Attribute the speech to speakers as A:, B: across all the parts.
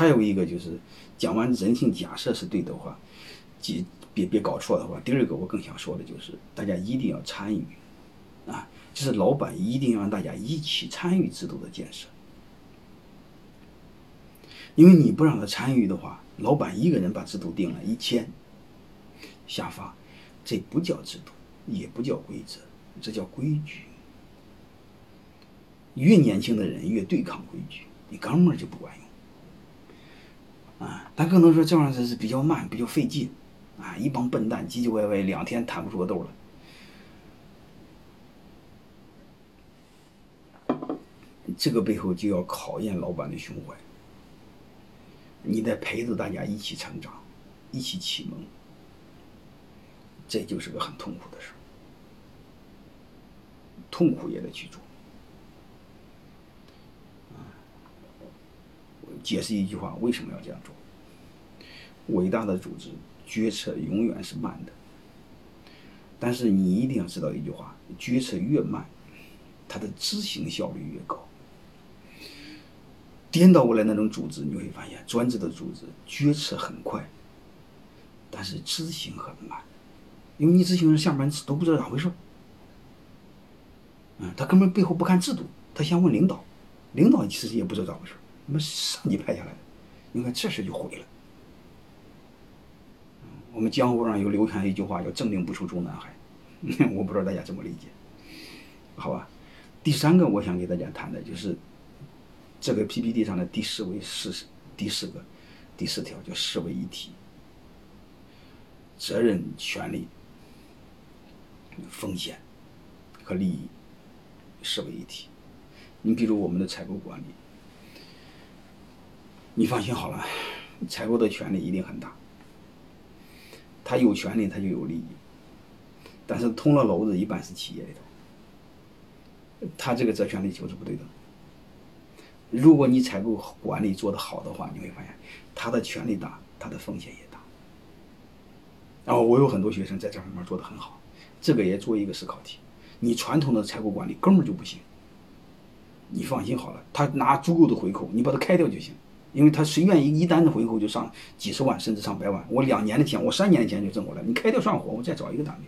A: 还有一个就是讲完人性假设是对的话，别别别搞错的话。第二个我更想说的就是，大家一定要参与，啊，就是老板一定要让大家一起参与制度的建设。因为你不让他参与的话，老板一个人把制度定了一千，下发，这不叫制度，也不叫规则，这叫规矩。越年轻的人越对抗规矩，你哥们儿就不管用。啊，他可能说这玩意儿是比较慢，比较费劲，啊，一帮笨蛋唧唧歪歪，两天谈不出个豆来。这个背后就要考验老板的胸怀。你得陪着大家一起成长，一起启蒙，这就是个很痛苦的事痛苦也得去做。解释一句话，为什么要这样做？伟大的组织决策永远是慢的，但是你一定要知道一句话：决策越慢，它的执行效率越高。颠倒过来那种组织，你会发现专制的组织决策很快，但是执行很慢，因为你执行人下班都不知道咋回事嗯，他根本背后不看制度，他先问领导，领导其实也不知道咋回事那么上级派下来的，你看这事就毁了。我们江湖上有流传一句话叫“政令不出中南海”，我不知道大家怎么理解，好吧？第三个我想给大家谈的就是。这个 PPT 上的第四位四第四个第四条叫四位一体，责任、权利、风险和利益视为一体。你比如我们的采购管理，你放心好了，采购的权利一定很大，他有权利他就有利益，但是通了篓子一般是企业里头，他这个责权利就是不对的。如果你采购管理做得好的话，你会发现他的权力大，他的风险也大。然后我有很多学生在这方面做得很好，这个也做一个思考题。你传统的采购管理根本就不行。你放心好了，他拿足够的回扣，你把它开掉就行，因为他谁愿意一单的回扣就上几十万甚至上百万？我两年的钱，我三年的钱就挣过来，你开掉算活，我再找一个单位。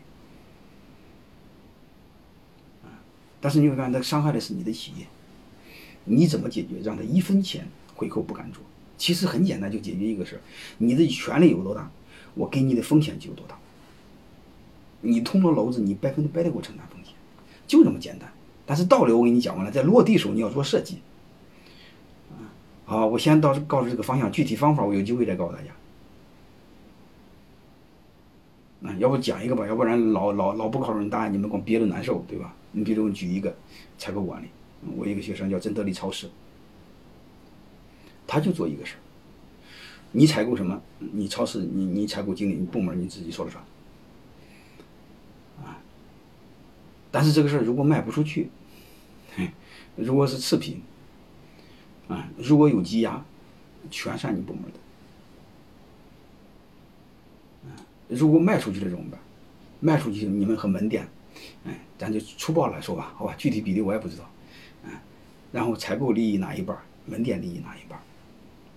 A: 但是你会发现，他伤害的是你的企业。你怎么解决？让他一分钱回扣不敢做。其实很简单，就解决一个事：你的权利有多大，我给你的风险就有多大。你通了篓子，你百分之百的给我承担风险，就这么简单。但是道理我给你讲完了，在落地时候你要做设计。啊，我先到告诉这个方向，具体方法我有机会再告诉大家。啊，要不讲一个吧，要不然老老老不告诉你答案，你们光憋着难受，对吧？你比如举一个采购管理。我一个学生叫真德利超市，他就做一个事儿。你采购什么？你超市，你你采购经理，你部门你自己说了算。啊，但是这个事儿如果卖不出去，如果是次品，啊，如果有积压，全算你部门的。如果卖出去了怎么办？卖出去你们和门店，哎，咱就粗暴来说吧，好吧，具体比例我也不知道。嗯然后采购利益哪一半，门店利益哪一半，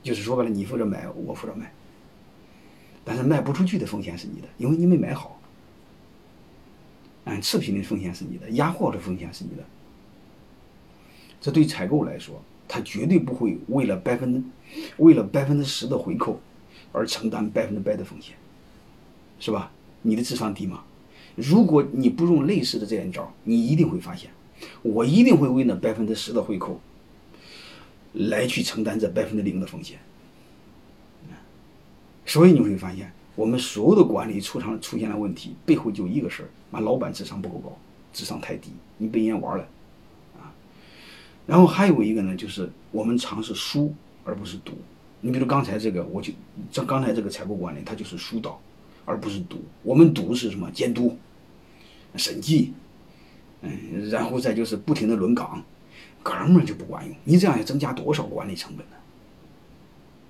A: 就是说白了，你负责买，我负责卖。但是卖不出去的风险是你的，因为你没买好。嗯，次品的风险是你的，压货的风险是你的。这对采购来说，他绝对不会为了百分，为了百分之十的回扣而承担百分之百的风险，是吧？你的智商低吗？如果你不用类似的这样招，你一定会发现。我一定会为那百分之十的回扣，来去承担这百分之零的风险。所以你会发现，我们所有的管理出场出现了问题，背后就一个事儿：，妈，老板智商不够高，智商太低，你被人家玩了，然后还有一个呢，就是我们尝试输而不是赌。你比如刚才这个，我就这刚才这个财富管理，它就是疏导，而不是赌。我们赌是什么？监督、审计。嗯，然后再就是不停的轮岗，哥们就不管用。你这样要增加多少管理成本呢？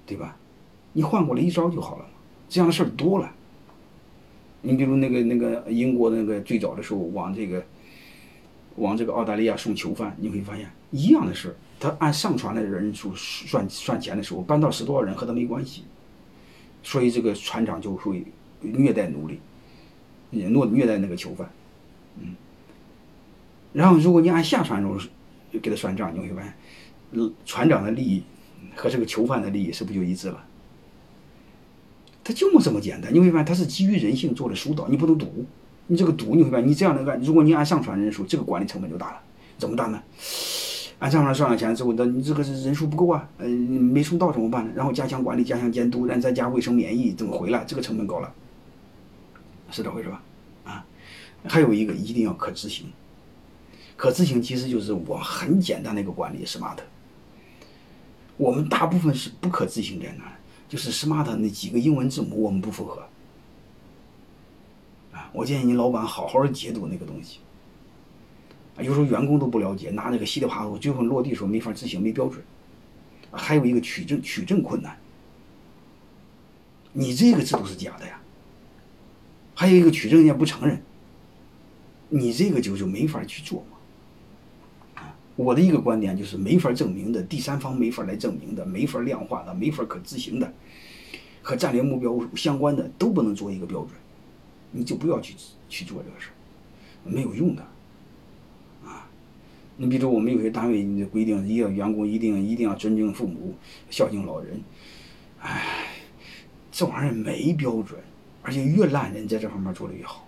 A: 对吧？你换过来一招就好了嘛。这样的事儿多了。你比如那个那个英国那个最早的时候往这个往这个澳大利亚送囚犯，你会发现一样的事，他按上船的人数算算钱的时候，搬到十多少人和他没关系，所以这个船长就会虐待奴隶，虐虐待那个囚犯，嗯。然后如果你按下船时候给他算账，你会发现，船长的利益和这个囚犯的利益是不就一致了？他就这么简单，你会发现他是基于人性做的疏导，你不能赌，你这个赌你会发现你这样的干，如果你按上传人数，这个管理成本就大了，怎么大呢？按上算了钱之后，那你这个是人数不够啊，呃，没送到怎么办呢？然后加强管理，加强监督，然后再加卫生免疫，怎么回来？这个成本高了，是这回事吧？啊，还有一个一定要可执行。可执行其实就是我很简单的一个管理，smart。我们大部分是不可执行在哪？就是 smart 那几个英文字母我们不符合。啊，我建议你老板好好解读那个东西。有时候员工都不了解，拿那个稀里哗涂，最后落地时候没法执行，没标准。还有一个取证取证困难。你这个制度是假的呀。还有一个取证人家不承认，你这个就就没法去做。我的一个观点就是没法证明的，第三方没法来证明的，没法量化的，没法可执行的，和战略目标相关的都不能做一个标准，你就不要去去做这个事儿，没有用的，你比如我们有些单位规定，一个员工一定一定要尊敬父母，孝敬老人，哎，这玩意儿没标准，而且越烂人在这方面做的越好。